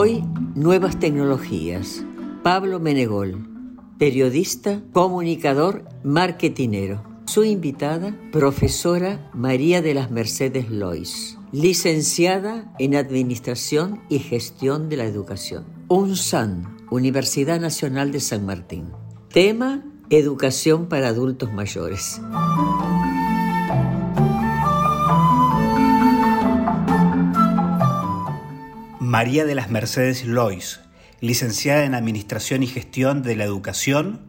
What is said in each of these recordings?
Hoy, nuevas tecnologías. Pablo Menegol, periodista, comunicador, marketinero. Su invitada, profesora María de las Mercedes Lois, licenciada en Administración y Gestión de la Educación. UNSAN, Universidad Nacional de San Martín. Tema, Educación para Adultos Mayores. María de las Mercedes Lois, licenciada en Administración y Gestión de la Educación,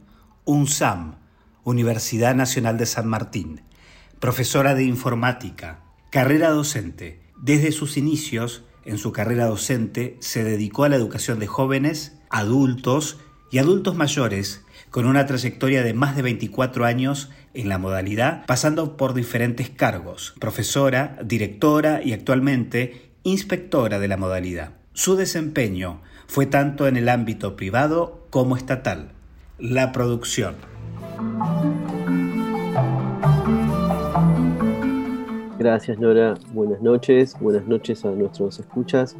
UNSAM, Universidad Nacional de San Martín, profesora de informática, carrera docente. Desde sus inicios en su carrera docente se dedicó a la educación de jóvenes, adultos y adultos mayores, con una trayectoria de más de 24 años en la modalidad, pasando por diferentes cargos, profesora, directora y actualmente inspectora de la modalidad. Su desempeño fue tanto en el ámbito privado como estatal. La producción. Gracias Nora, buenas noches, buenas noches a nuestros escuchas.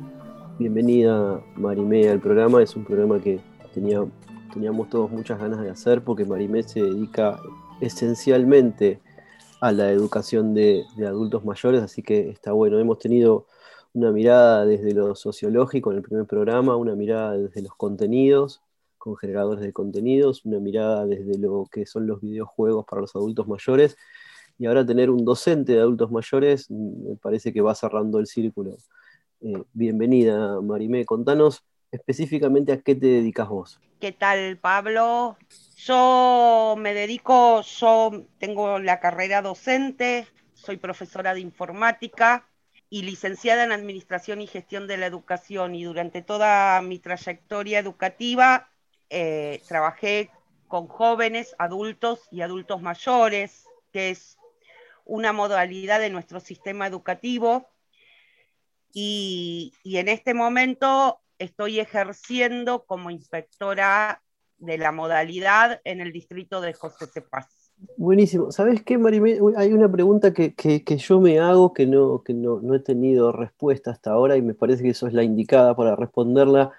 Bienvenida Marimé al programa, es un programa que tenía, teníamos todos muchas ganas de hacer porque Marimé se dedica esencialmente a la educación de adultos mayores, así que está bueno. Hemos tenido una mirada desde lo sociológico en el primer programa, una mirada desde los contenidos, con generadores de contenidos, una mirada desde lo que son los videojuegos para los adultos mayores, y ahora tener un docente de adultos mayores me parece que va cerrando el círculo. Eh, bienvenida, Marimé, contanos específicamente a qué te dedicas vos. ¿Qué tal, Pablo? Yo me dedico, yo tengo la carrera docente, soy profesora de informática, y licenciada en Administración y Gestión de la Educación y durante toda mi trayectoria educativa eh, trabajé con jóvenes, adultos y adultos mayores, que es una modalidad de nuestro sistema educativo. Y, y en este momento estoy ejerciendo como inspectora de la modalidad en el distrito de José Cepaz. Buenísimo. ¿Sabes qué, Marimé? Hay una pregunta que, yo me hago que, no, que no, he tenido respuesta hasta ahora y me parece que eso es la indicada para responderla,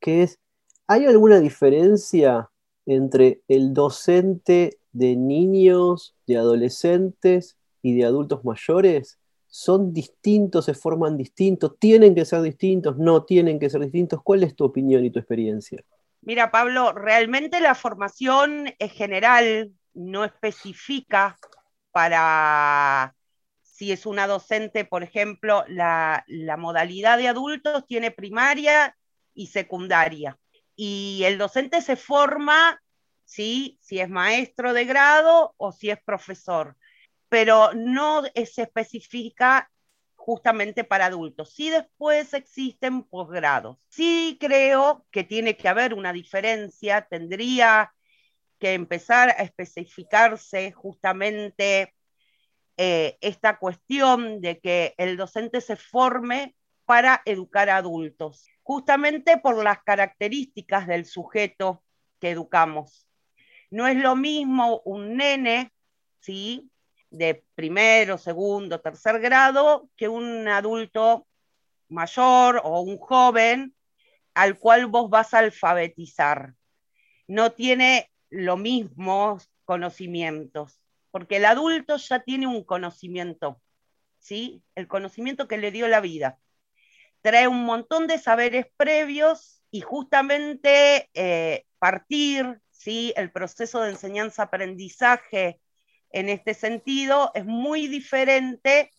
que es, ¿hay alguna diferencia entre el docente de niños, de adolescentes y de adultos mayores? ¿Son distintos, se forman distintos? ¿Tienen que ser distintos? ¿No tienen que ser distintos? ¿Cuál es tu opinión y tu experiencia? Mira, Pablo, realmente la formación es general, no especifica para si es una docente, por ejemplo, la, modalidad de adultos tiene primaria y secundaria. Y el docente se forma, si es maestro de grado o si es profesor, pero no se especifica justamente para adultos. Sí después existen posgrados. Sí creo que tiene que haber una diferencia, tendría que empezar a especificarse justamente eh, esta cuestión de que el docente se forme para educar a adultos, justamente por las características del sujeto que educamos. No es lo mismo un nene, ¿sí? De primero, segundo, tercer grado, que un adulto mayor o un joven al cual vos vas a alfabetizar. No tiene los mismos conocimientos, porque el adulto ya tiene un conocimiento ¿sí? El conocimiento que le dio la vida. Trae un montón de saberes previos y justamente eh, partir, ¿sí? El proceso de enseñanza-aprendizaje en este sentido es muy diferente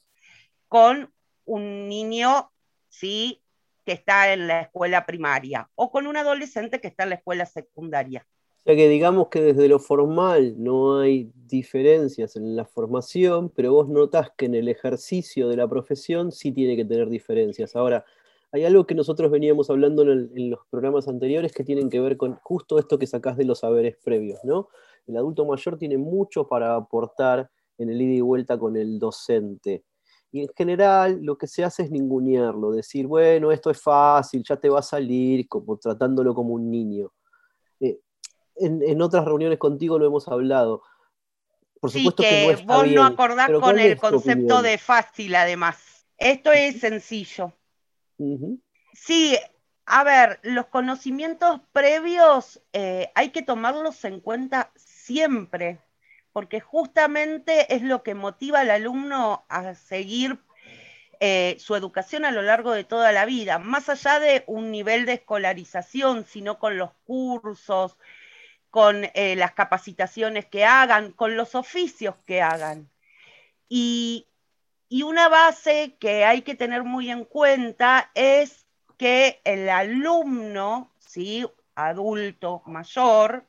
con un niño, ¿sí? que está en la escuela primaria o con un adolescente que está en la escuela secundaria. Sea que digamos que desde lo formal no hay diferencias en la formación, pero vos notás que en el ejercicio de la profesión sí tiene que tener diferencias. Ahora, hay algo que nosotros veníamos hablando en, en, los programas anteriores que tienen que ver con justo esto que sacás de los saberes previos, ¿no? El adulto mayor tiene mucho para aportar en el ida y vuelta con el docente. Y en general lo que se hace es ningunearlo, decir, bueno, esto es fácil, ya te va a salir, como tratándolo como un niño. En, otras reuniones contigo lo hemos hablado. Por supuesto que, no está vos no acordás con el concepto de fácil, además. Esto es sencillo. Sí, a ver, los conocimientos previos eh, hay que tomarlos en cuenta siempre porque justamente es lo que motiva al alumno a seguir eh, su educación a lo largo de toda la vida, más allá de un nivel de escolarización, sino con los cursos, con eh, las capacitaciones que hagan, con los oficios que hagan. Y, y una base que hay que tener muy en cuenta es que el alumno, ¿sí? adulto mayor,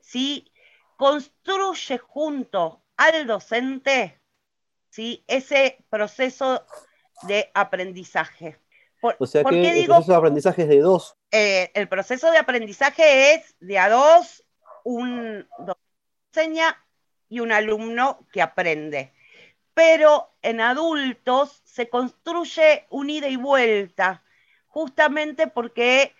¿sí? construye junto al docente ¿sí? ese proceso de aprendizaje. o sea que el proceso de aprendizaje es de dos. Eh, el proceso de aprendizaje es de a dos, un enseña y un alumno que aprende. Pero en adultos se construye un ida y vuelta, justamente porque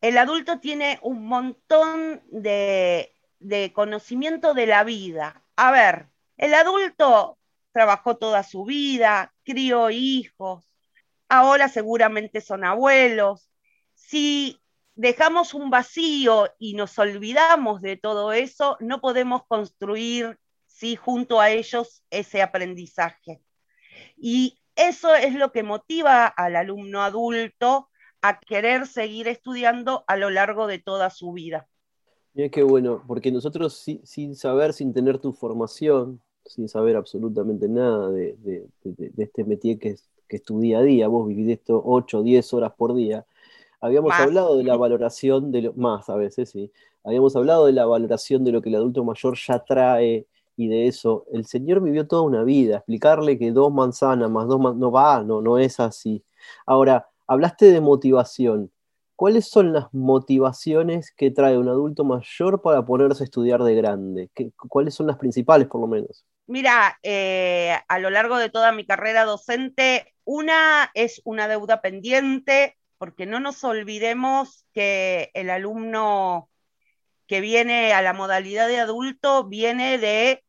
el adulto tiene un montón de de conocimiento de la vida. A ver, el adulto trabajó toda su vida, crió hijos, ahora seguramente son abuelos. Si dejamos un vacío y nos olvidamos de todo eso, no podemos construir ¿sí? junto a ellos ese aprendizaje. Y eso es lo que motiva al alumno adulto a querer seguir estudiando a lo largo de toda su vida. Mira qué bueno, porque nosotros sin saber, sin tener tu formación, sin saber absolutamente nada de, este métier que es, que es tu día a día, vos vivís esto 8 o 10 horas por día, habíamos hablado de la valoración de lo, más a veces, sí, habíamos hablado de la valoración de lo que el adulto mayor ya trae y de eso. El señor vivió toda una vida, explicarle que dos manzanas más dos manzanas, no va, no, no es así. Ahora, hablaste de motivación. ¿cuáles son las motivaciones que trae un adulto mayor para ponerse a estudiar de grande? ¿Cuáles son las principales, por lo menos? Mira, eh, a lo largo de toda mi carrera docente, una es una deuda pendiente, porque no nos olvidemos que el alumno que viene a la modalidad de adulto viene de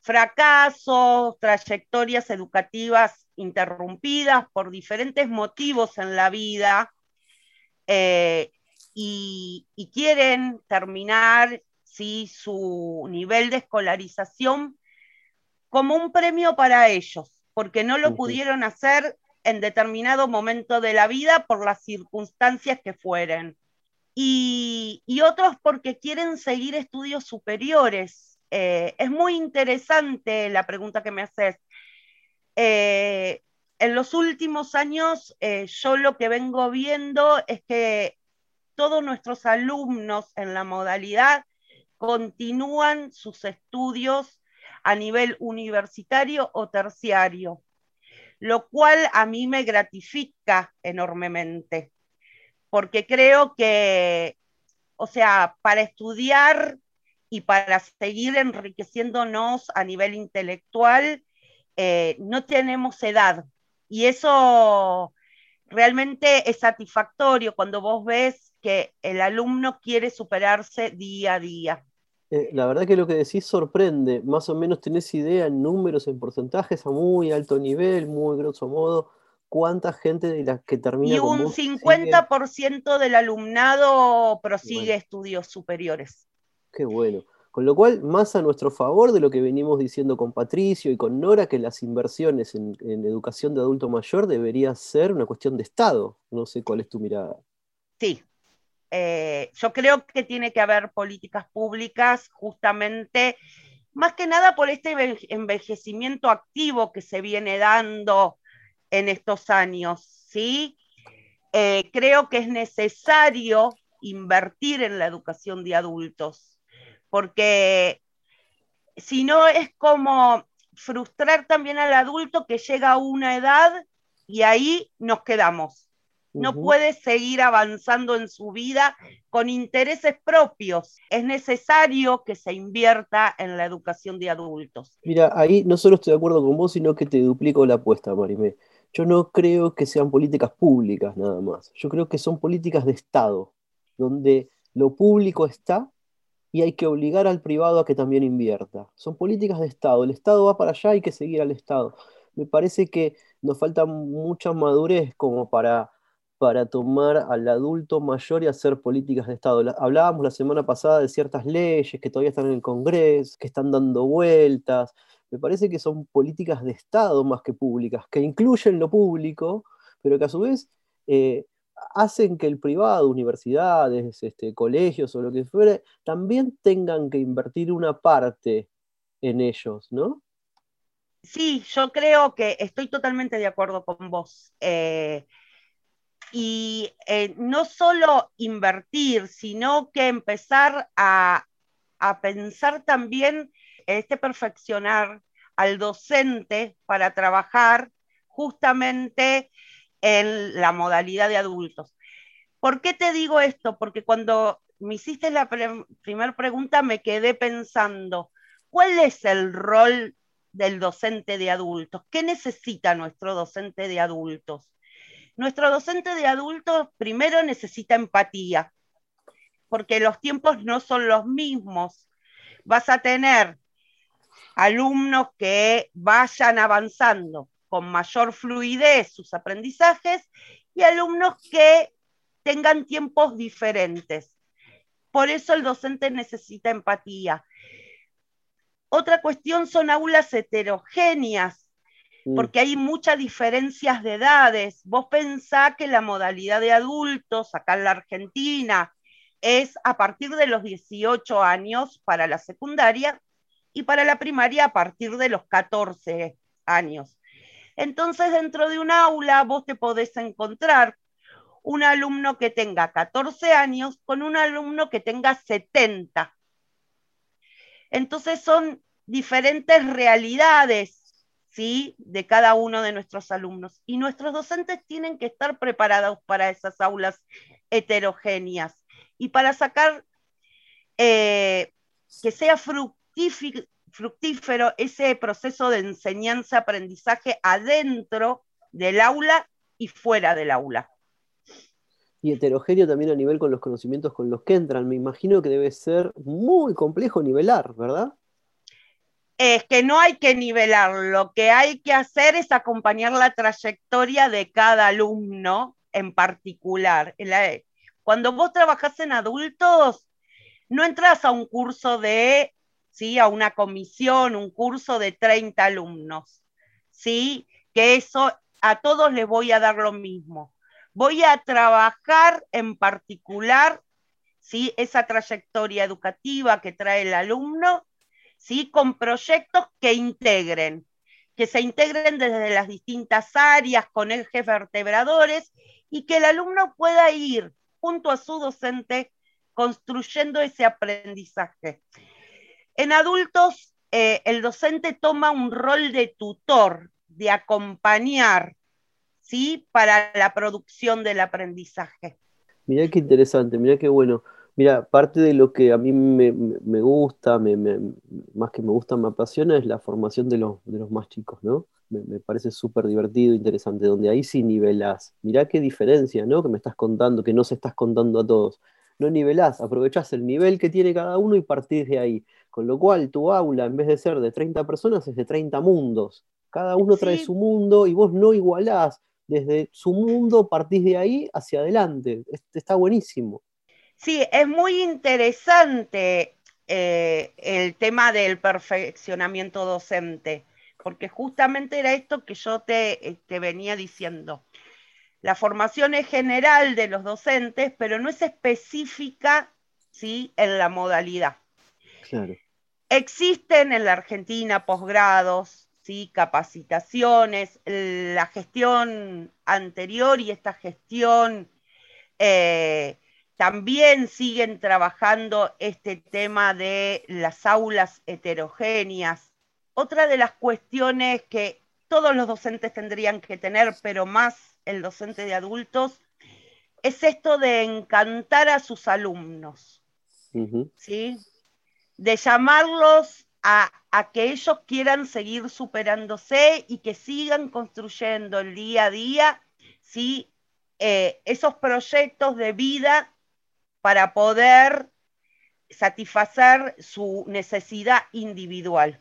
fracasos, trayectorias educativas interrumpidas por diferentes motivos en la vida, eh, y, quieren terminar su nivel de escolarización como un premio para ellos, porque no lo pudieron hacer en determinado momento de la vida por las circunstancias que fueren. Y, otros porque quieren seguir estudios superiores. Eh, es muy interesante la pregunta que me haces. Eh, en los últimos años eh, yo lo que vengo viendo es que todos nuestros alumnos en la modalidad continúan sus estudios a nivel universitario o terciario, lo cual a mí me gratifica enormemente, porque creo que, o sea, para estudiar y para seguir enriqueciéndonos a nivel intelectual, eh, no tenemos edad, y eso realmente es satisfactorio cuando vos ves que el alumno quiere superarse día a día. Eh, la verdad que lo que decís sorprende. Más o menos tenés idea en números, en porcentajes a muy alto nivel, muy grosso modo, cuánta gente de las que termina. Y un 50% del alumnado prosigue estudios superiores. Qué bueno. Con lo cual, más a nuestro favor de lo que venimos diciendo con Patricio y con Nora, que las inversiones en, educación de adulto mayor debería ser una cuestión de Estado. No sé cuál es tu mirada. Sí, eh, yo creo que tiene que haber políticas públicas justamente, más que nada por este envejecimiento activo que se viene dando en estos años, ¿sí? Eh, creo que es necesario invertir en la educación de adultos porque si no es como frustrar también al adulto que llega a una edad y ahí nos quedamos. No puede seguir avanzando en su vida con intereses propios. Es necesario que se invierta en la educación de adultos. Mira, ahí no solo estoy de acuerdo con vos, sino que te duplico la apuesta, Marimé. Yo no creo que sean políticas públicas nada más. Yo creo que son políticas de Estado, donde lo público está y hay que obligar al privado a que también invierta. Son políticas de Estado. El Estado va para allá, hay que seguir al Estado. Me parece que nos falta mucha madurez como para, para tomar al adulto mayor y hacer políticas de Estado. Hablábamos la semana pasada de ciertas leyes que todavía están en el Congreso, que están dando vueltas. Me parece que son políticas de Estado más que públicas, que incluyen lo público, pero que a su vez eh, hacen que el privado, universidades, este, colegios o lo que fuere, también tengan que invertir una parte en ellos, ¿no? Sí, yo creo que estoy totalmente de acuerdo con vos. Eh, y eh, no solo invertir, sino que empezar a, a pensar también este perfeccionar al docente para trabajar justamente en la modalidad de adultos. ¿Por qué te digo esto? Porque cuando me hiciste la primera pregunta me quedé pensando, ¿cuál es el rol del docente de adultos? ¿Qué necesita nuestro docente de adultos? Nuestro docente de adultos primero necesita empatía, porque los tiempos no son los mismos. Vas a tener alumnos que vayan avanzando, con mayor fluidez sus aprendizajes y alumnos que tengan tiempos diferentes. Por eso el docente necesita empatía. Otra cuestión son aulas heterogéneas. Porque hay muchas diferencias de edades. Vos pensás que la modalidad de adultos acá en la Argentina es a partir de los 18 años para la secundaria y para la primaria a partir de los 14 años. Entonces, dentro de un aula, vos te podés encontrar un alumno que tenga 14 años con un alumno que tenga 70. Entonces, son diferentes realidades, ¿sí? De cada uno de nuestros alumnos. Y nuestros docentes tienen que estar preparados para esas aulas heterogéneas y para sacar eh, que sea fructífero ese proceso de enseñanza-aprendizaje adentro del aula y fuera del aula. Y heterogéneo también a nivel con los conocimientos con los que entran. Me imagino que debe ser muy complejo nivelar, ¿verdad? Es que no hay que nivelar, lo que hay que hacer es acompañar la trayectoria de cada alumno en particular. Cuando vos trabajás en adultos, no entras a un curso de ¿sí? a una comisión, un curso de 30 alumnos, ¿sí? que eso a todos les voy a dar lo mismo. Voy a trabajar en particular ¿sí? esa trayectoria educativa que trae el alumno ¿sí? con proyectos que integren, que se integren desde las distintas áreas con ejes vertebradores y que el alumno pueda ir junto a su docente construyendo ese aprendizaje. En adultos, eh, el docente toma un rol de tutor, de acompañar, ¿sí? Para la producción del aprendizaje. Mirá qué interesante, mirá qué bueno. Mira, parte de lo que a mí me, gusta, más que me gusta, me apasiona, es la formación de los, de los más chicos, ¿no? Me, parece súper divertido, interesante, donde ahí sí nivelás. Mirá qué diferencia, ¿no? Que me estás contando, que no se estás contando a todos. No nivelás, aprovechás el nivel que tiene cada uno y partís de ahí. Con lo cual, tu aula, en vez de ser de 30 personas, es de 30 mundos. Cada uno trae su mundo y vos no igualás. Desde su mundo partís de ahí hacia adelante. Está buenísimo. Sí, es muy interesante eh, el tema del perfeccionamiento docente, porque justamente era esto que yo te, te venía diciendo. La formación es general de los docentes, pero no es específica ¿sí? en la modalidad. Existen en la Argentina posgrados, ¿sí? capacitaciones, la gestión anterior y esta gestión eh, también siguen trabajando este tema de las aulas heterogéneas. Otra de las cuestiones que todos los docentes tendrían que tener, pero más el docente de adultos, es esto de encantar a sus alumnos, ¿sí? De llamarlos a, que ellos quieran seguir superándose y que sigan construyendo el día a día, ¿sí? Eh, esos proyectos de vida para poder satisfacer su necesidad individual.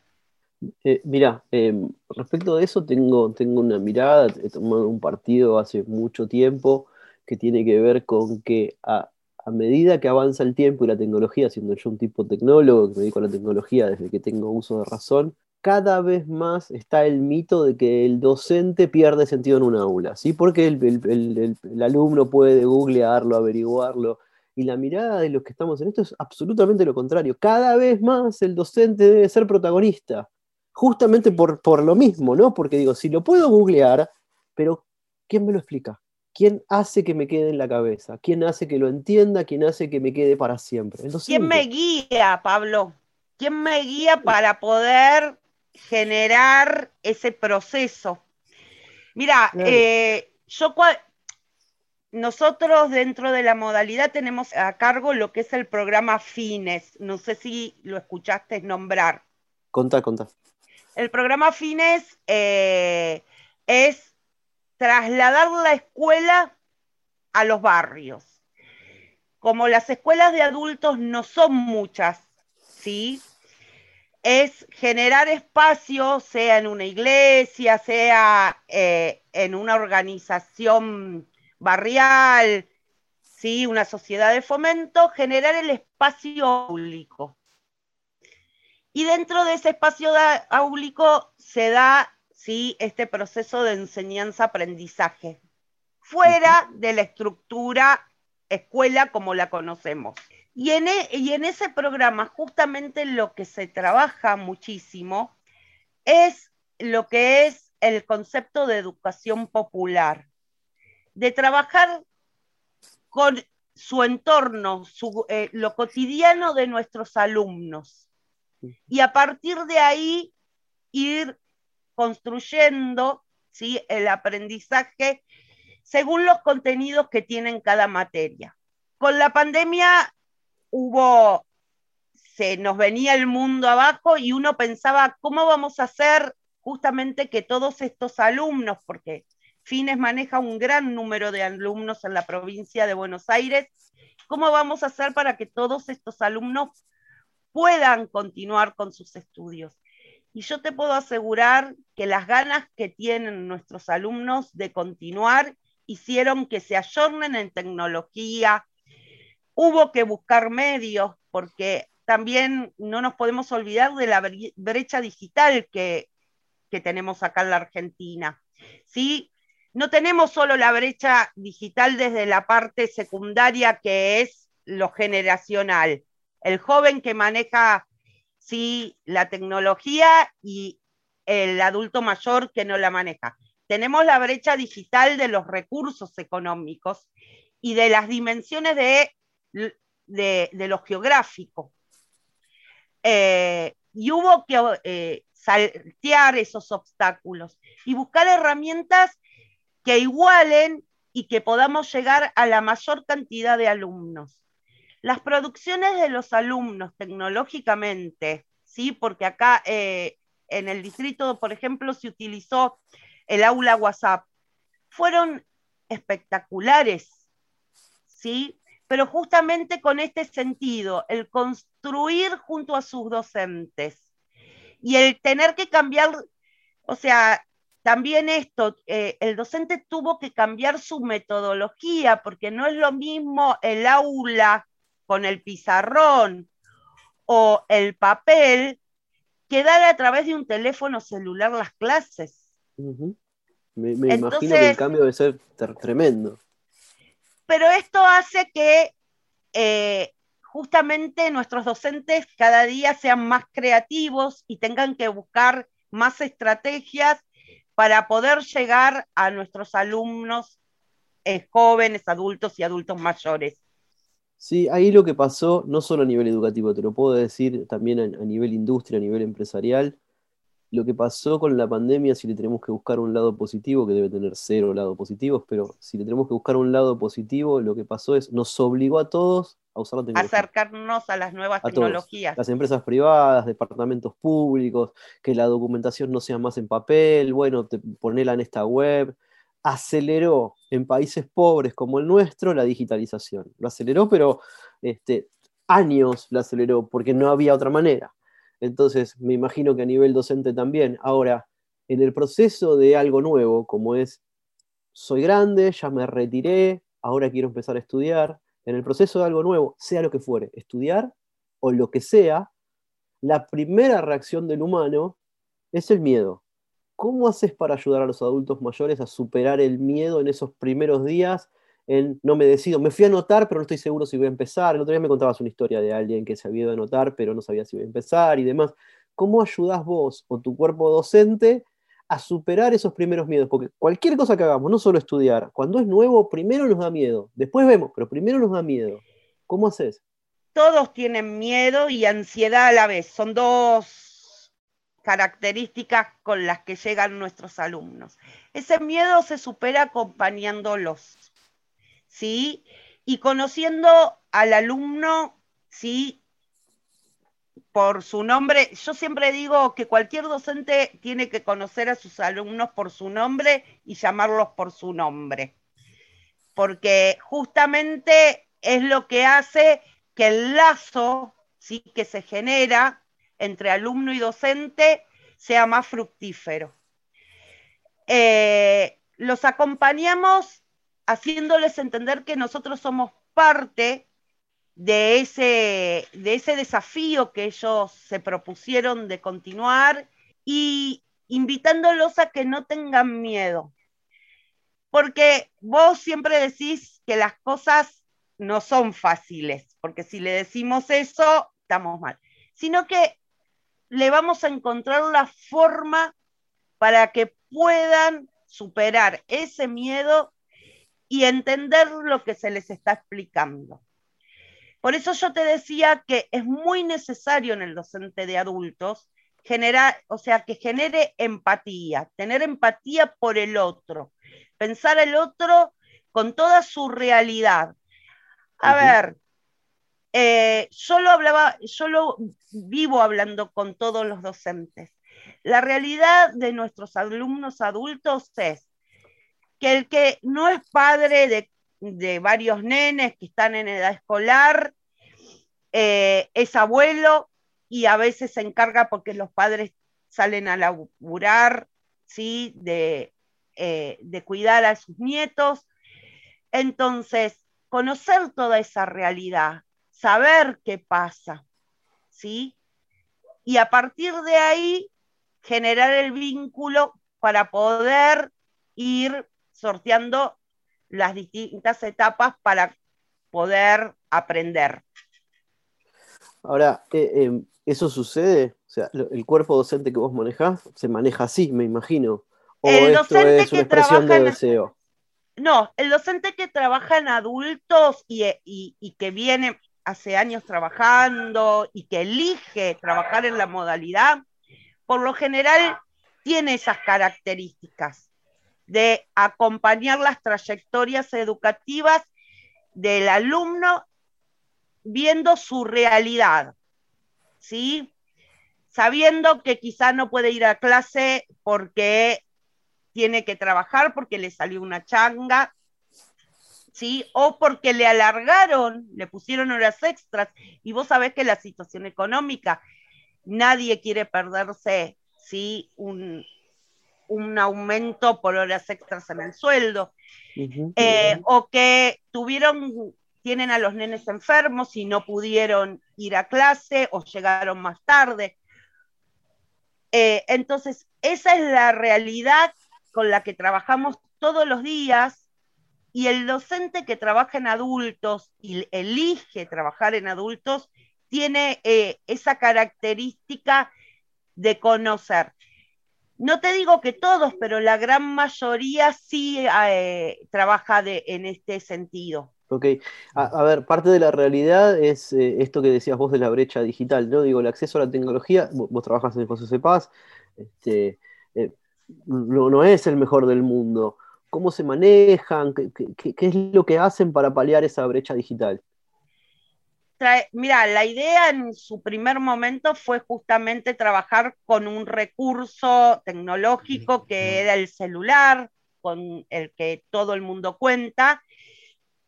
Eh, mira, em, respecto de eso tengo, tengo una mirada, he tomado un partido hace mucho tiempo que tiene que ver con que a, medida que avanza el tiempo y la tecnología, siendo yo un tipo tecnólogo que me dedico a la tecnología desde que tengo uso de razón, cada vez más está el mito de que el docente pierde sentido en un aula, ¿sí? Porque el, el alumno puede googlearlo, averiguarlo, y la mirada de los que estamos en esto es absolutamente lo contrario. Cada vez más el docente debe ser protagonista justamente por, por lo mismo, ¿no? Porque digo, si lo puedo googlear, pero ¿quién me lo explica? ¿Quién hace que me quede en la cabeza? ¿Quién hace que lo entienda? ¿Quién hace que me quede para siempre? ¿Quién me guía, Pablo? ¿Quién me guía para poder generar ese proceso? Mira, eh, yo nosotros dentro de la modalidad tenemos a cargo lo que es el programa FINES. No sé si lo escuchaste nombrar. Contá, contá. El programa Fines eh, es trasladar la escuela a los barrios. Como las escuelas de adultos no son muchas, ¿sí? Es generar espacio, sea en una iglesia, sea eh, en una organización barrial, ¿sí? Una sociedad de fomento, generar el espacio público. Y dentro de ese espacio áulico se da ¿sí? este proceso de enseñanza-aprendizaje, fuera de la estructura escuela como la conocemos. Y en, e, y en ese programa justamente lo que se trabaja muchísimo es lo que es el concepto de educación popular, de trabajar con su entorno, eh, lo cotidiano de nuestros alumnos y a partir de ahí ir construyendo ¿sí? el aprendizaje según los contenidos que tienen cada materia. Con la pandemia hubo, se nos venía el mundo abajo y uno pensaba, ¿cómo vamos a hacer justamente que todos estos alumnos, porque Fines maneja un gran número de alumnos en la provincia de Buenos Aires, ¿cómo vamos a hacer para que todos estos alumnos puedan continuar con sus estudios. Y yo te puedo asegurar que las ganas que tienen nuestros alumnos de continuar hicieron que se ayornen en tecnología. Hubo que buscar medios porque también no nos podemos olvidar de la brecha digital que, que tenemos acá en la Argentina. ¿sí? No tenemos solo la brecha digital desde la parte secundaria que es lo generacional, el joven que maneja, sí, la tecnología y el adulto mayor que no la maneja. Tenemos la brecha digital de los recursos económicos y de las dimensiones de, de, lo geográfico. Eh, y hubo que eh, saltear esos obstáculos y buscar herramientas que igualen y que podamos llegar a la mayor cantidad de alumnos. Las producciones de los alumnos tecnológicamente, ¿sí? porque acá eh, en el distrito, por ejemplo, se utilizó el aula WhatsApp, fueron espectaculares, ¿sí? pero justamente con este sentido, el construir junto a sus docentes y el tener que cambiar, o sea, también esto, eh, el docente tuvo que cambiar su metodología, porque no es lo mismo el aula con el pizarrón o el papel que dar a través de un teléfono celular las clases. Me, imagino que el cambio debe ser tremendo. Pero esto hace que eh, justamente nuestros docentes cada día sean más creativos y tengan que buscar más estrategias para poder llegar a nuestros alumnos eh, jóvenes, adultos y adultos mayores. Sí, ahí lo que pasó, no solo a nivel educativo, te lo puedo decir también a, nivel industria, a nivel empresarial, lo que pasó con la pandemia, si le tenemos que buscar un lado positivo, que debe tener cero lados positivos, pero si le tenemos que buscar un lado positivo, lo que pasó es, nos obligó a todos a usar la tecnología. Acercarnos a las nuevas tecnologías. Las empresas privadas, departamentos públicos, que la documentación no sea más en papel, bueno, te, ponela en esta web aceleró en países pobres como el nuestro la digitalización. Lo aceleró, pero este, años lo aceleró, porque no había otra manera. Entonces, me imagino que a nivel docente también. Ahora, en el proceso de algo nuevo, como es, soy grande, ya me retiré, ahora quiero empezar a estudiar, en el proceso de algo nuevo, sea lo que fuere, estudiar o lo que sea, la primera reacción del humano es el miedo. ¿Cómo haces para ayudar a los adultos mayores a superar el miedo en esos primeros días? En, no me decido, me fui a anotar, pero no estoy seguro si voy a empezar. El otro día me contabas una historia de alguien que se había ido a anotar, pero no sabía si iba a empezar y demás. ¿Cómo ayudas vos o tu cuerpo docente a superar esos primeros miedos? Porque cualquier cosa que hagamos, no solo estudiar, cuando es nuevo, primero nos da miedo. Después vemos, pero primero nos da miedo. ¿Cómo haces? Todos tienen miedo y ansiedad a la vez. Son dos características con las que llegan nuestros alumnos. Ese miedo se supera acompañándolos, ¿sí? Y conociendo al alumno, ¿sí? Por su nombre, yo siempre digo que cualquier docente tiene que conocer a sus alumnos por su nombre y llamarlos por su nombre, porque justamente es lo que hace que el lazo, ¿sí? Que se genera entre alumno y docente sea más fructífero. Eh, los acompañamos haciéndoles entender que nosotros somos parte de ese, de ese desafío que ellos se propusieron de continuar y invitándolos a que no tengan miedo. Porque vos siempre decís que las cosas no son fáciles, porque si le decimos eso, estamos mal, sino que le vamos a encontrar la forma para que puedan superar ese miedo y entender lo que se les está explicando. Por eso yo te decía que es muy necesario en el docente de adultos generar, o sea, que genere empatía, tener empatía por el otro, pensar el otro con toda su realidad. A ver, eh, yo lo hablaba, yo lo vivo hablando con todos los docentes. La realidad de nuestros alumnos adultos es que el que no es padre de, varios nenes que están en edad escolar, eh, es abuelo y a veces se encarga porque los padres salen a laburar, ¿sí? De, eh, de cuidar a sus nietos. Entonces, conocer toda esa realidad, saber qué pasa, ¿sí? Y a partir de ahí generar el vínculo para poder ir sorteando las distintas etapas para poder aprender. Ahora, eh, em, ¿eso sucede? O sea, el cuerpo docente que vos manejás se maneja así, me imagino. ¿O el esto es una expresión de deseo? No, el docente que trabaja en adultos y, y que viene hace años trabajando y que elige trabajar en la modalidad, por lo general tiene esas características de acompañar las trayectorias educativas del alumno viendo su realidad, ¿sí? Sabiendo que quizá no puede ir a clase porque tiene que trabajar, porque le salió una changa, ¿sí? O porque le alargaron, le pusieron horas extras, y vos sabés que la situación económica, nadie quiere perderse, ¿sí? Un, aumento por horas extras en el sueldo, eh, o que tuvieron, tienen a los nenes enfermos y no pudieron ir a clase o llegaron más tarde. Eh, entonces, esa es la realidad con la que trabajamos todos los días y el docente que trabaja en adultos y elige trabajar en adultos tiene eh, esa característica de conocer. No te digo que todos, pero la gran mayoría sí eh, trabaja en este sentido. Ok, a, ver, parte de la realidad es eh, esto que decías vos de la brecha digital, ¿no? Digo, el acceso a la tecnología, vos, trabajas en el José Paz, este, no, no, es el mejor del mundo. ¿Cómo se manejan? ¿Qué, es lo que hacen para paliar esa brecha digital? Mira, la idea en su primer momento fue justamente trabajar con un recurso tecnológico que era el celular, con el que todo el mundo cuenta,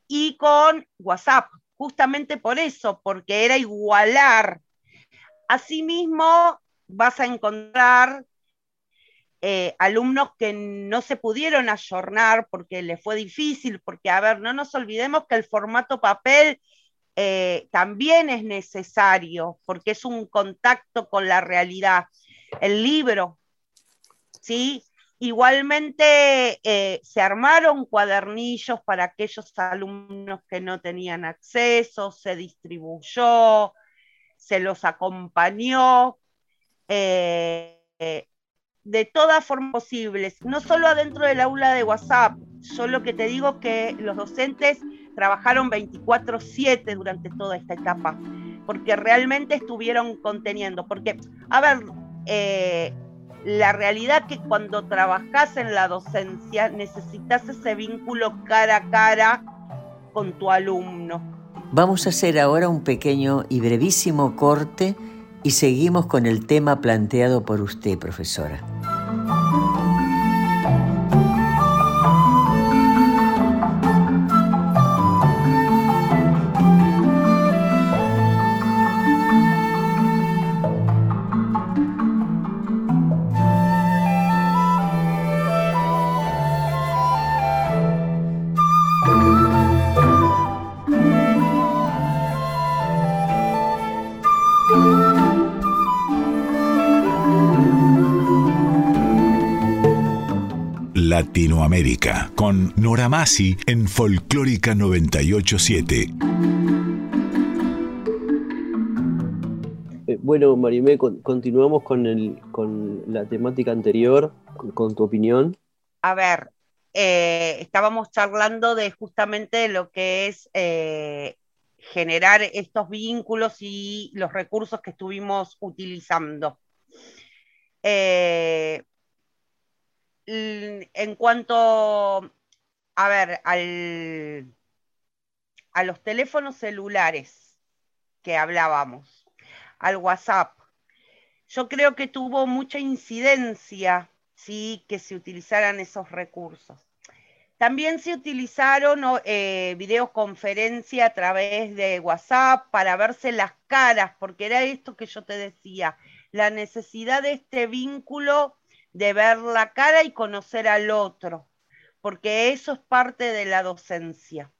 y con WhatsApp, justamente por eso, porque era igualar. Asimismo, vas a encontrar eh, alumnos que no se pudieron ayornar porque les fue difícil, porque, a ver, no nos olvidemos que el formato papel eh, también es necesario, porque es un contacto con la realidad. El libro, ¿sí? Igualmente eh, se armaron cuadernillos para aquellos alumnos que no tenían acceso, se distribuyó, se los acompañó de todas formas posibles, no solo adentro del aula de WhatsApp, yo lo que te digo que los docentes trabajaron 24/7 durante toda esta etapa, porque realmente estuvieron conteniendo, porque, a ver, eh, la realidad que cuando trabajas en la docencia necesitas ese vínculo cara a cara con tu alumno. Vamos a hacer ahora un pequeño y brevísimo corte y seguimos con el tema planteado por usted, profesora. Latinoamérica, con Nora Masi en Folclórica 987. Eh, bueno, Marimé, continuamos con, el, con la temática anterior, con, tu opinión. A ver, eh, estábamos charlando de justamente lo que es eh, generar estos vínculos y los recursos que estuvimos utilizando. Eh, en cuanto, a ver, al, a los teléfonos celulares que hablábamos, al WhatsApp, yo creo que tuvo mucha incidencia, sí, que se utilizaran esos recursos. También se utilizaron eh, videoconferencia a través de WhatsApp para verse las caras, porque era esto que yo te decía, la necesidad de este vínculo de ver la cara y conocer al otro, porque eso es parte de la docencia.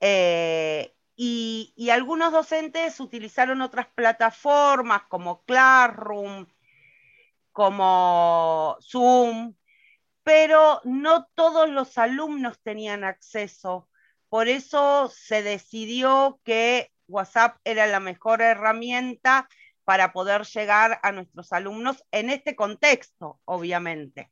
Eh, y, y, algunos docentes utilizaron otras plataformas como Classroom, como Zoom, pero no todos los alumnos tenían acceso. Por eso se decidió que WhatsApp era la mejor herramienta para poder llegar a nuestros alumnos en este contexto, obviamente.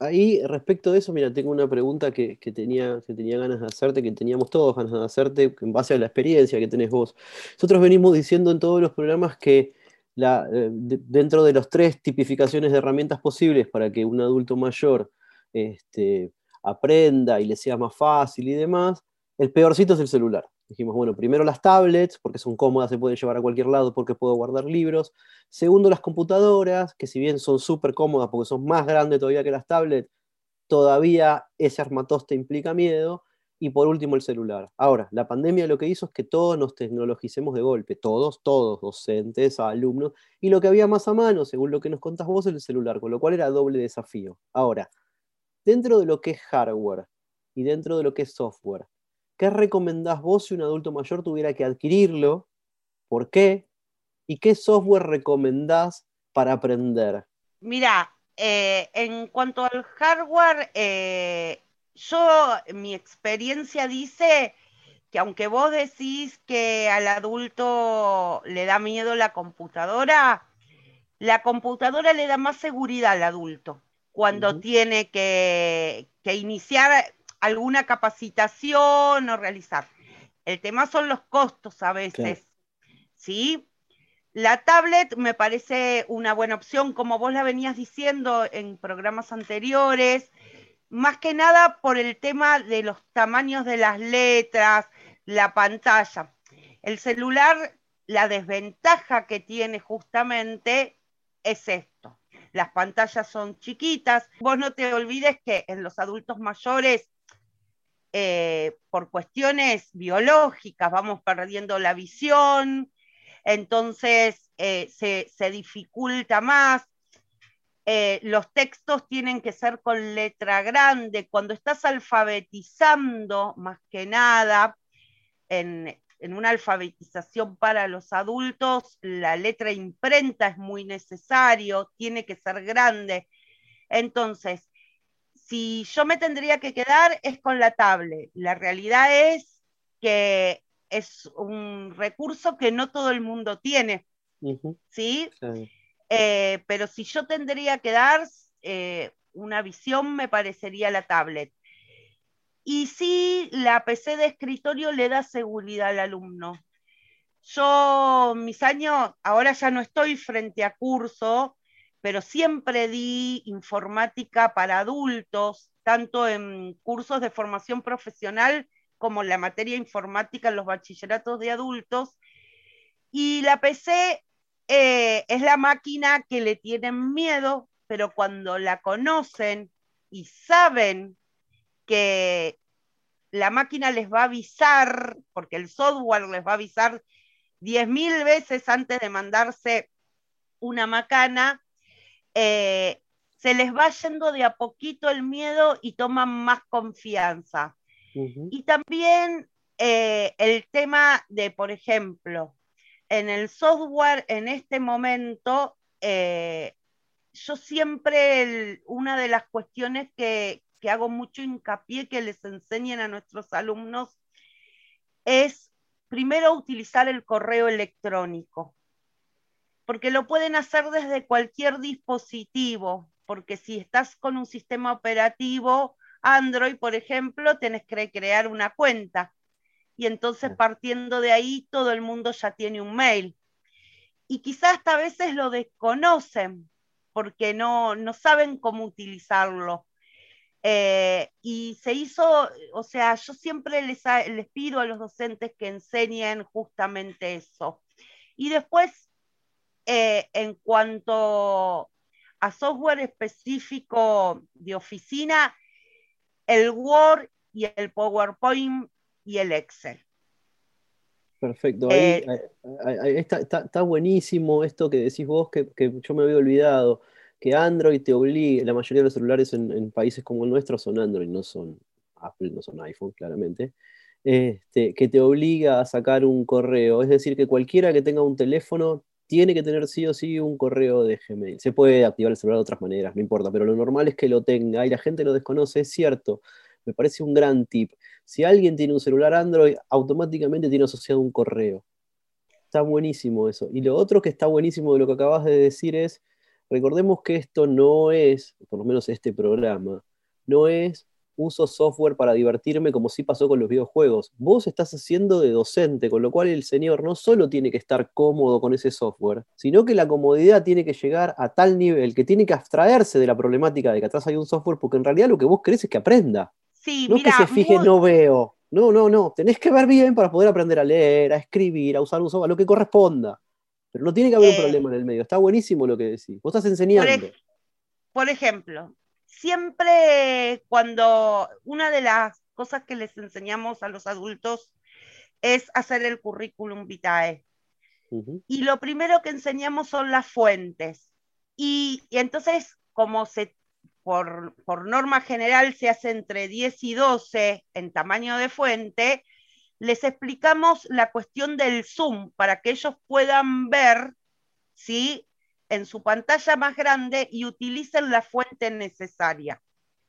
Ahí, respecto de eso, mira, tengo una pregunta que, tenía, que tenía ganas de hacerte, que teníamos todos ganas de hacerte, en base a la experiencia que tenés vos. Nosotros venimos diciendo en todos los programas que eh, dentro de las tres tipificaciones de herramientas posibles para que un adulto mayor este, aprenda y le sea más fácil y demás, el peorcito es el celular. Dijimos, bueno, primero las tablets, porque son cómodas, se pueden llevar a cualquier lado porque puedo guardar libros. Segundo, las computadoras, que si bien son súper cómodas porque son más grandes todavía que las tablets, todavía ese armatoste implica miedo. Y por último, el celular. Ahora, la pandemia lo que hizo es que todos nos tecnologicemos de golpe, todos, todos, docentes, alumnos, y lo que había más a mano, según lo que nos contás vos, es el celular, con lo cual era doble desafío. Ahora, dentro de lo que es hardware y dentro de lo que es software, ¿qué recomendás vos si un adulto mayor tuviera que adquirirlo? ¿Por qué? ¿Y qué software recomendás para aprender? Mira, eh, en cuanto al hardware, eh, yo, mi experiencia dice que aunque vos decís que al adulto le da miedo la computadora, la computadora le da más seguridad al adulto cuando tiene que, iniciar alguna capacitación o realizar. El tema son los costos a veces, ¿sí? La tablet me parece una buena opción, como vos la venías diciendo en programas anteriores, más que nada por el tema de los tamaños de las letras, la pantalla. El celular, la desventaja que tiene justamente es esto. Las pantallas son chiquitas. Vos no te olvides que en los adultos mayores, eh, por cuestiones biológicas, vamos perdiendo la visión, entonces eh, se, dificulta más. Eh, los textos tienen que ser con letra grande. Cuando estás alfabetizando, más que nada, en, una alfabetización para los adultos, la letra imprenta es muy necesario, tiene que ser grande. Entonces, si yo me tendría que quedar es con la tablet. La realidad es que es un recurso que no todo el mundo tiene, ¿sí? Eh, pero si yo tendría que dar eh, una visión, me parecería la tablet. Y sí, la PC de escritorio le da seguridad al alumno. Yo, mis años, ahora ya no estoy frente a curso, pero siempre di informática para adultos, tanto en cursos de formación profesional como la materia informática en los bachilleratos de adultos. Y la PC eh, es la máquina que le tienen miedo, pero cuando la conocen y saben que la máquina les va a avisar, porque el software les va a avisar 10.000 veces antes de mandarse una macana, eh, se les va yendo de a poquito el miedo y toman más confianza. Y también eh, el tema de, por ejemplo, en el software en este momento, eh, yo siempre, una de las cuestiones que, que hago mucho hincapié que les enseñen a nuestros alumnos es primero utilizar el correo electrónico, porque lo pueden hacer desde cualquier dispositivo, porque si estás con un sistema operativo Android, por ejemplo, tienes que crear una cuenta. Y entonces partiendo de ahí, todo el mundo ya tiene un mail. Y quizás hasta a veces lo desconocen porque no, no saben cómo utilizarlo. Eh, y se hizo, o sea, yo siempre les, les pido a los docentes que enseñen justamente eso. Y después, eh, en cuanto a software específico de oficina, el Word y el PowerPoint y el Excel. Perfecto, ahí, eh, está, buenísimo esto que decís vos, que, que yo me había olvidado que Android te obligue, la mayoría de los celulares en, países como el nuestro son Android, no son Apple, no son iPhone, claramente, este, que te obliga a sacar un correo. Es decir, que cualquiera que tenga un teléfono tiene que tener sí o sí un correo de Gmail. Se puede activar el celular de otras maneras, no importa, pero lo normal es que lo tenga y la gente lo desconoce, es cierto. Me parece un gran tip. Si alguien tiene un celular Android, automáticamente tiene asociado un correo. Está buenísimo eso. Y lo otro que está buenísimo de lo que acabas de decir es Recordemos que esto no es, por lo menos este programa, no es uso software para divertirme como sí pasó con los videojuegos. Vos estás haciendo de docente, con lo cual el señor no solo tiene que estar cómodo con ese software, sino que la comodidad tiene que llegar a tal nivel que tiene que abstraerse de la problemática de que atrás hay un software, porque en realidad lo que vos querés es que aprenda. Sí, no que se fije, no veo. No, no, no. Tenés que ver bien para poder aprender a leer, a escribir, a usar un software, lo que corresponda. Pero no tiene que haber un eh, problema en el medio. Está buenísimo lo que decís. Vos estás enseñando. Por, ejemplo, siempre cuando una de las cosas que les enseñamos a los adultos es hacer el currículum vitae. Y lo primero que enseñamos son las fuentes. Y, y, entonces, como se, por, por, norma general se hace entre 10 y 12 en tamaño de fuente, les explicamos la cuestión del zoom para que ellos puedan ver ¿sí? En su pantalla más grande y utilicen la fuente necesaria.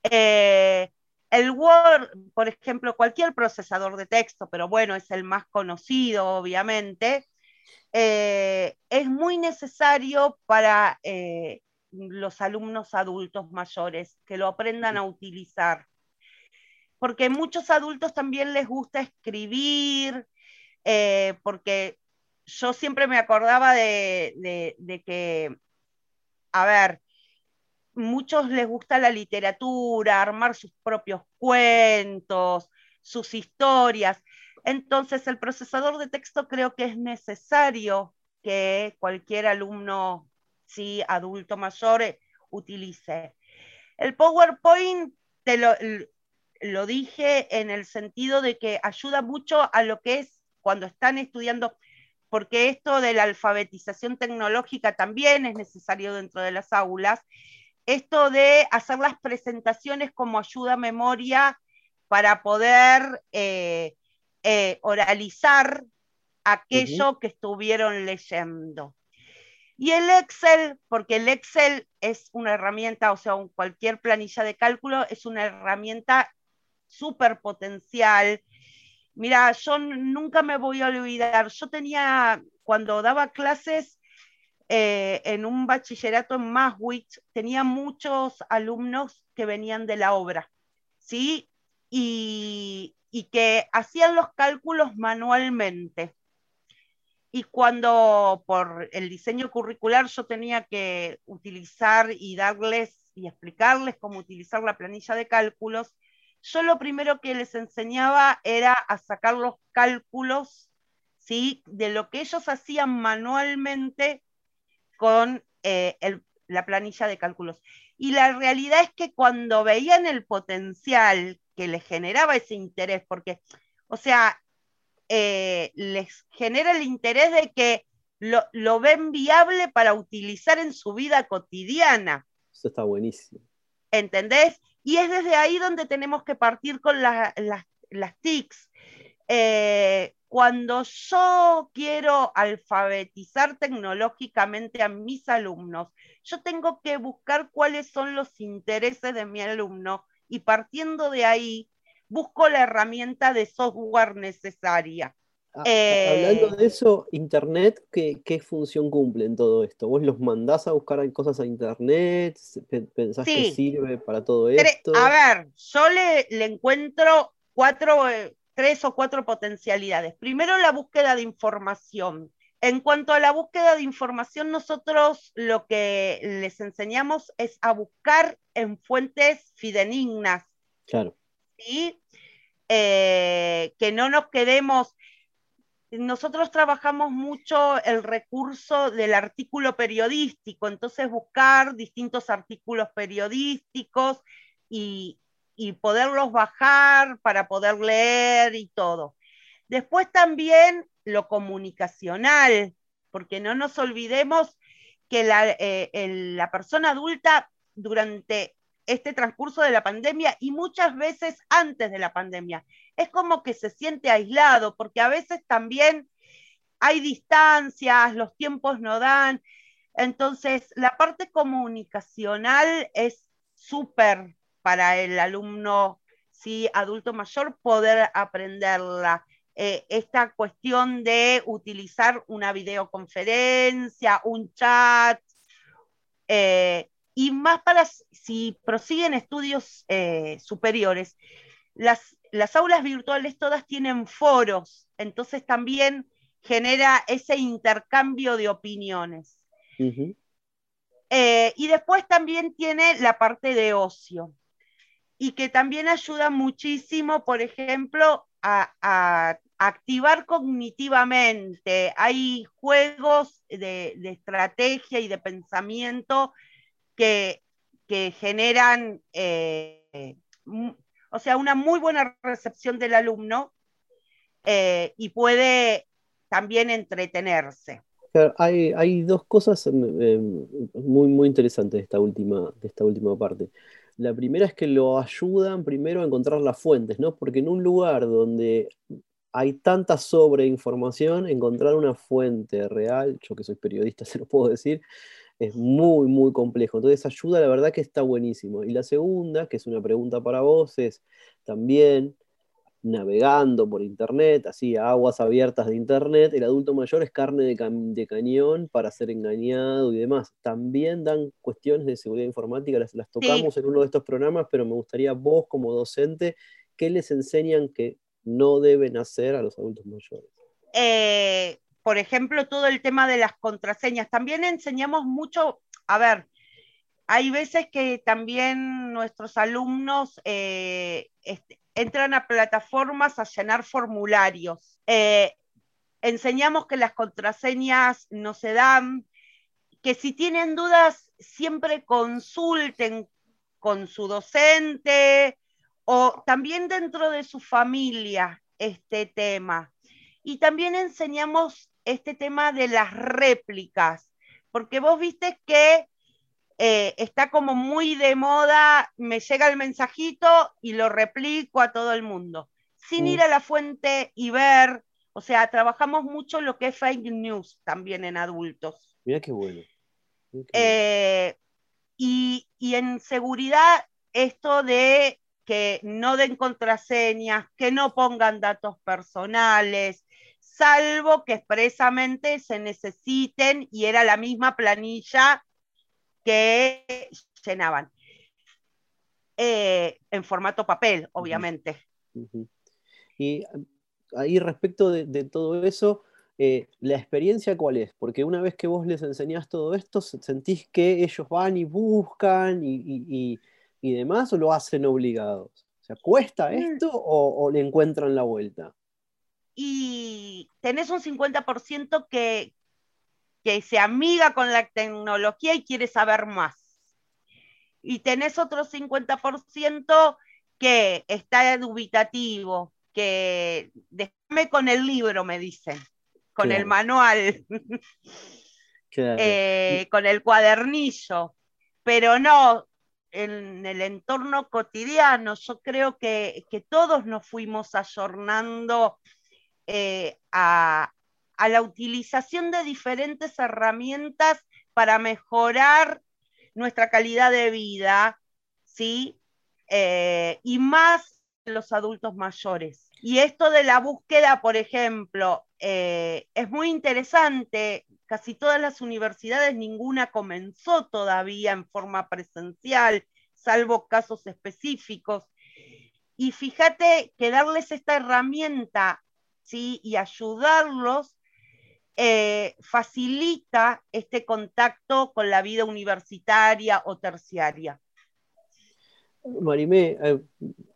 Eh, el Word, por ejemplo, cualquier procesador de texto, pero bueno, es el más conocido, obviamente, eh, es muy necesario para eh, los alumnos adultos mayores que lo aprendan a utilizar. Porque muchos adultos también les gusta escribir, porque yo siempre me acordaba de, que, a ver, muchos les gusta la literatura, armar sus propios cuentos, sus historias. Entonces, el procesador de texto creo que es necesario que cualquier alumno, sí, adulto mayor, eh, utilice. El PowerPoint, te lo, lo dije en el sentido de que ayuda mucho a lo que es cuando están estudiando porque esto de la alfabetización tecnológica también es necesario dentro de las aulas, esto de hacer las presentaciones como ayuda a memoria para poder eh, eh, oralizar aquello que estuvieron leyendo. Y el Excel, porque el Excel es una herramienta, o sea, cualquier planilla de cálculo es una herramienta súper potencial Mira, yo nunca me voy a olvidar. Yo tenía, cuando daba clases eh, en un bachillerato en Maswich, tenía muchos alumnos que venían de la obra, ¿sí? Y, y que hacían los cálculos manualmente. Y cuando por el diseño curricular yo tenía que utilizar y darles y explicarles cómo utilizar la planilla de cálculos, yo lo primero que les enseñaba era a sacar los cálculos, ¿sí? De lo que ellos hacían manualmente con eh, la planilla de cálculos. Y la realidad es que cuando veían el potencial que les generaba ese interés, porque, o sea, eh, les genera el interés de que lo, lo, ven viable para utilizar en su vida cotidiana. Eso está buenísimo. ¿Entendés? Y es desde ahí donde tenemos que partir con las TICs. Eh, cuando yo quiero alfabetizar tecnológicamente a mis alumnos, yo tengo que buscar cuáles son los intereses de mi alumno y partiendo de ahí, busco la herramienta de software necesaria. Ah, hablando eh, de eso, Internet, ¿qué, función cumple en todo esto? ¿Vos los mandás a buscar cosas a Internet? ¿Pensás que sirve para todo esto? A ver, yo le, encuentro cuatro, eh, tres o cuatro potencialidades. Primero, la búsqueda de información. En cuanto a la búsqueda de información, nosotros lo que les enseñamos es a buscar en fuentes fidenignas. Claro. ¿sí? Eh, que no nos quedemos nosotros trabajamos mucho el recurso del artículo periodístico, entonces buscar distintos artículos periodísticos y, poderlos bajar para poder leer y todo. Después también lo comunicacional, porque no nos olvidemos que la, eh, la persona adulta durante este transcurso de la pandemia y muchas veces antes de la pandemia. Es como que se siente aislado, porque a veces también hay distancias, los tiempos no dan. Entonces, la parte comunicacional es súper para el alumno, sí, adulto mayor, poder aprenderla. Eh, esta cuestión de utilizar una videoconferencia, un chat, eh, y más para si prosiguen estudios eh, superiores, las, las aulas virtuales todas tienen foros, entonces también genera ese intercambio de opiniones. Eh, y después también tiene la parte de ocio, y que también ayuda muchísimo, por ejemplo, a, activar cognitivamente. Hay juegos de, de, estrategia y de pensamiento que, generan, eh, o sea, una muy buena recepción del alumno eh, y puede también entretenerse. Hay, dos cosas em, em, muy, muy interesantes de esta última, de esta última parte. La primera es que lo ayudan primero a encontrar las fuentes, ¿no? Porque en un lugar donde hay tanta sobreinformación, encontrar una fuente real, yo que soy periodista se lo puedo decir, es muy, muy complejo. Entonces, ayuda, la verdad que está buenísimo. Y la segunda, que es una pregunta para vos, es también navegando por internet, así aguas abiertas de internet, el adulto mayor es carne de, cañón para ser engañado y demás. También dan cuestiones de seguridad informática, las, tocamos en uno de estos programas, pero me gustaría vos como docente, ¿qué les enseñan que no deben hacer a los adultos mayores? Eh, por ejemplo, todo el tema de las contraseñas. También enseñamos mucho, a ver, hay veces que también nuestros alumnos eh, entran a plataformas a llenar formularios. Eh, enseñamos que las contraseñas no se dan, que si tienen dudas siempre consulten con su docente o también dentro de su familia este tema. Y también enseñamos este tema de las réplicas, porque vos viste que eh, está como muy de moda, me llega el mensajito y lo replico a todo el mundo, sin ir a la fuente y ver, o sea, trabajamos mucho lo que es fake news también en adultos. Mira qué bueno. Eh, y, y en seguridad, esto de que no den contraseñas, que no pongan datos personales, salvo que expresamente se necesiten y era la misma planilla que llenaban. Eh, en formato papel, obviamente. Y ahí respecto de, todo eso, eh, ¿la experiencia cuál es? Porque una vez que vos les enseñás todo esto, ¿sentís que ellos van y buscan y, demás o lo hacen obligados? O sea, ¿cuesta mm. esto o, le encuentran la vuelta? Y tenés un 50% que, que se amiga con la tecnología y quiere saber más. Y tenés otro 50% que está dubitativo, que déjame con el libro, me dicen, con el manual, eh, con el cuadernillo, pero no, en el entorno cotidiano, yo creo que, todos nos fuimos ayornando eh, a, la utilización de diferentes herramientas para mejorar nuestra calidad de vida, ¿sí? Eh, y más los adultos mayores. Y esto de la búsqueda, por ejemplo, eh, es muy interesante. Casi todas las universidades, ninguna comenzó todavía en forma presencial, salvo casos específicos. Y fíjate que darles esta herramienta, ¿sí? Y ayudarlos eh, facilita este contacto con la vida universitaria o terciaria. Marimé, eh,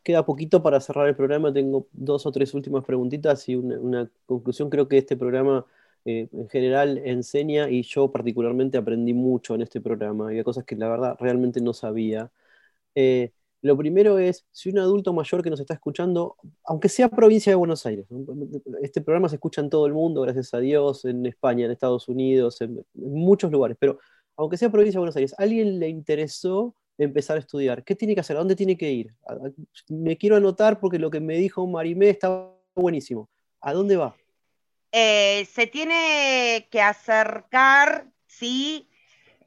queda poquito para cerrar el programa, tengo dos o tres últimas preguntitas y una, conclusión. Creo que este programa eh, en general enseña y yo particularmente aprendí mucho en este programa. Había cosas que la verdad realmente no sabía. Lo primero es, si un adulto mayor que nos está escuchando, aunque sea provincia de Buenos Aires, este programa se escucha en todo el mundo, gracias a Dios, en España, en Estados Unidos, en, muchos lugares, pero aunque sea provincia de Buenos Aires, alguien le interesó empezar a estudiar, ¿qué tiene que hacer? ¿A dónde tiene que ir? Me quiero anotar porque lo que me dijo Marimé está buenísimo. ¿A dónde va? Eh, se tiene que acercar, sí,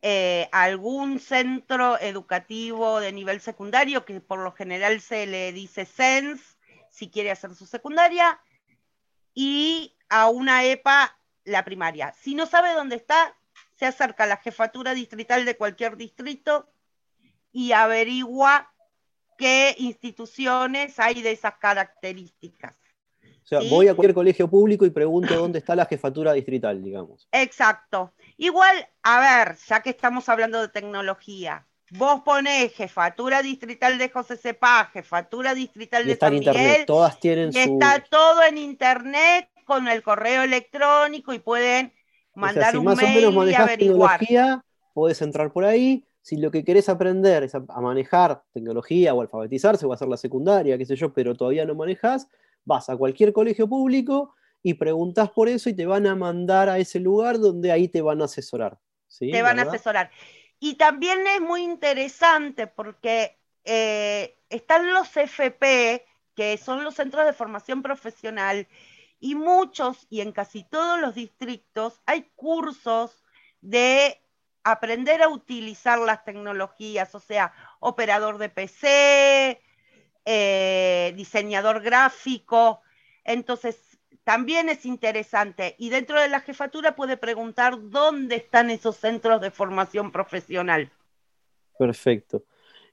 eh, algún centro educativo de nivel secundario, que por lo general se le dice SENS, si quiere hacer su secundaria, y a una EPA la primaria. Si no sabe dónde está, se acerca a la jefatura distrital de cualquier distrito y averigua qué instituciones hay de esas características. O sea, voy a cualquier colegio público y pregunto dónde está la jefatura distrital, digamos. Exacto. Igual, a ver, ya que estamos hablando de tecnología, vos ponés jefatura distrital de José Cepá, jefatura distrital de está en internet, todas tienen y está todo en internet con el correo electrónico y pueden mandar si un más mail o menos y averiguar. tecnología, podés entrar por ahí. Si lo que querés aprender es a, manejar tecnología o alfabetizarse o hacer la secundaria, qué sé yo, pero todavía no manejas, vas a cualquier colegio público y preguntas por eso y te van a mandar a ese lugar donde ahí te van a asesorar. ¿sí? Te van a asesorar. Y también es muy interesante porque eh, están los FP, que son los centros de formación profesional, y muchos y en casi todos los distritos hay cursos de aprender a utilizar las tecnologías, o sea, operador de PC, eh, diseñador gráfico. Entonces, también es interesante. Y dentro de la jefatura puede preguntar dónde están esos centros de formación profesional. Perfecto.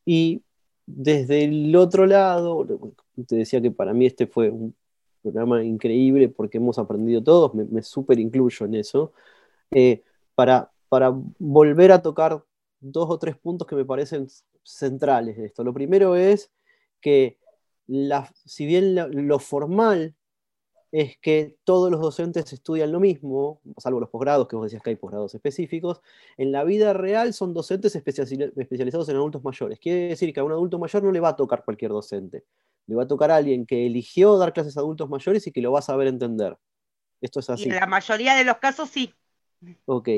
Y desde el otro lado, te decía que para mí este fue un programa increíble porque hemos aprendido todos, me, me súper incluyo en eso. Eh, para, para volver a tocar dos o tres puntos que me parecen centrales de esto. Lo primero es que si bien lo, formal es que todos los docentes estudian lo mismo, salvo los posgrados, que vos decías que hay posgrados específicos, en la vida real son docentes especializados en adultos mayores. Quiere decir que a un adulto mayor no le va a tocar cualquier docente, le va a tocar a alguien que eligió dar clases a adultos mayores y que lo va a saber entender. Esto es así. Y en la mayoría de los casos sí. Ok.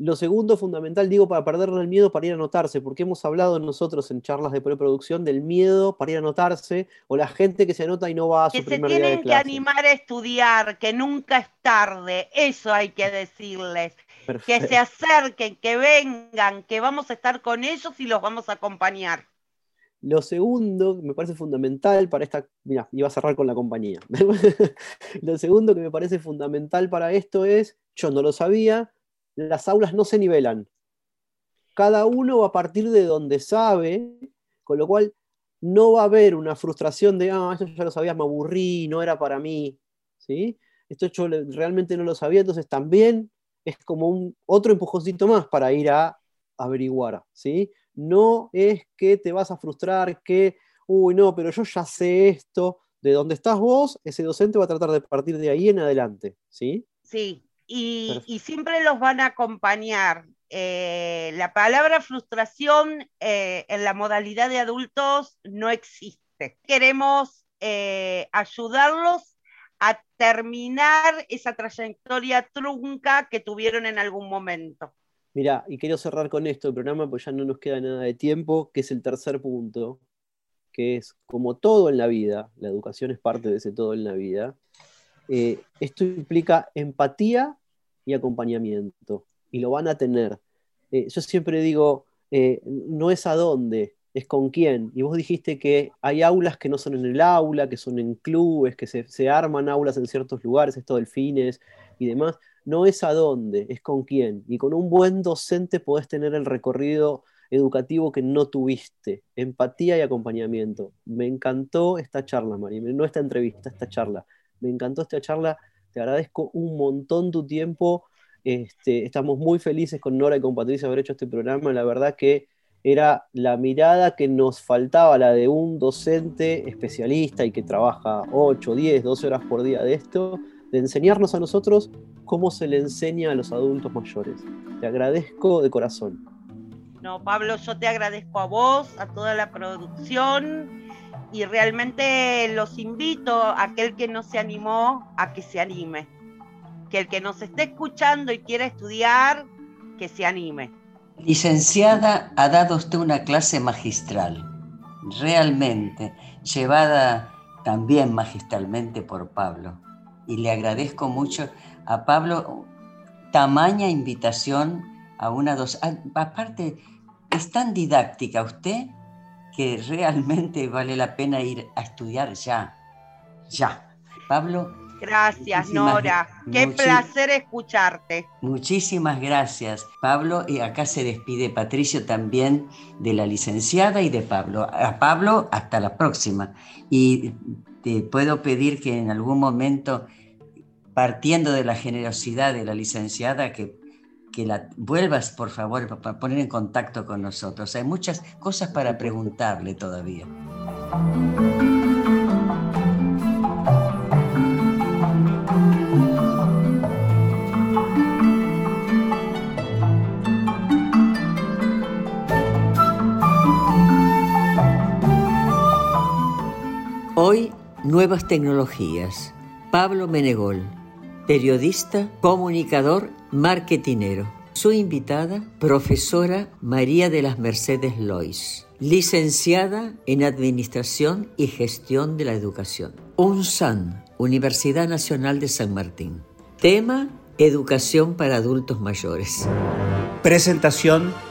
Lo segundo fundamental, digo, para perderle el miedo para ir a anotarse, porque hemos hablado nosotros en charlas de preproducción del miedo para ir a anotarse, o la gente que se anota y no va a su primer día de Que se tienen que animar a estudiar, que nunca es tarde, eso hay que decirles. Que se acerquen, que vengan, que vamos a estar con ellos y los vamos a acompañar. Lo segundo que me parece fundamental para esta, mira, iba a cerrar con la compañía. lo segundo que me parece fundamental para esto es, yo no lo sabía, las aulas no se nivelan. Cada uno va a partir de donde sabe, con lo cual no va a haber una frustración de, ah, esto ya lo sabía, me aburrí, no era para mí. ¿Sí? Esto yo realmente no lo sabía, entonces también es como un otro empujoncito más para ir a averiguar. ¿sí? No es que te vas a frustrar, que, uy, no, pero yo ya sé esto. De donde estás vos, ese docente va a tratar de partir de ahí en adelante. ¿sí? Sí, y, siempre los van a acompañar. Eh, la palabra frustración eh, en la modalidad de adultos no existe. Queremos eh, ayudarlos a terminar esa trayectoria trunca que tuvieron en algún momento. Mira, y quiero cerrar con esto el programa, pues ya no nos queda nada de tiempo, que es el tercer punto, que es como todo en la vida, la educación es parte de ese todo en la vida, esto implica empatía y acompañamiento, y lo van a tener. Eh, yo siempre digo, eh, no es a dónde, es con quién. Y vos dijiste que hay aulas que no son en el aula, que son en clubes, que se, arman aulas en ciertos lugares, esto delfines y demás. No es a dónde, es con quién. Y con un buen docente podés tener el recorrido educativo que no tuviste, empatía y acompañamiento. Me encantó esta charla, María, no esta entrevista, esta charla. Me encantó esta charla te agradezco un montón tu tiempo. Este, estamos muy felices con Nora y con Patricia haber hecho este programa. La verdad que era la mirada que nos faltaba, la de un docente especialista y que trabaja 8, 10, 12 horas por día de esto, de enseñarnos a nosotros cómo se le enseña a los adultos mayores. Te agradezco de corazón. No, Pablo, yo te agradezco a vos, a toda la producción y realmente los invito a aquel que no se animó a que se anime. Que el que nos esté escuchando y quiera estudiar, que se anime. Licenciada, ha dado usted una clase magistral, realmente, llevada también magistralmente por Pablo. Y le agradezco mucho a Pablo tamaña invitación a una dos. Aparte, es tan didáctica usted que realmente vale la pena ir a estudiar ya, ya. Pablo. Gracias, Nora. Qué placer escucharte. Muchísimas gracias, Pablo. Y acá se despide Patricio también de la licenciada y de Pablo. A Pablo, hasta la próxima. Y te puedo pedir que en algún momento, partiendo de la generosidad de la licenciada, que que la vuelvas, por favor, para poner en contacto con nosotros. Hay muchas cosas para preguntarle todavía. Hoy, nuevas tecnologías. Pablo Menegol periodista, comunicador, marketinero. Su invitada, profesora María de las Mercedes Lois, licenciada en Administración y Gestión de la Educación. UNSAN, Universidad Nacional de San Martín. Tema, Educación para Adultos Mayores. Presentación,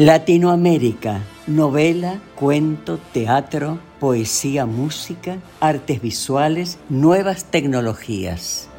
Latinoamérica, novela, cuento, teatro, poesía, música, artes visuales, nuevas tecnologías.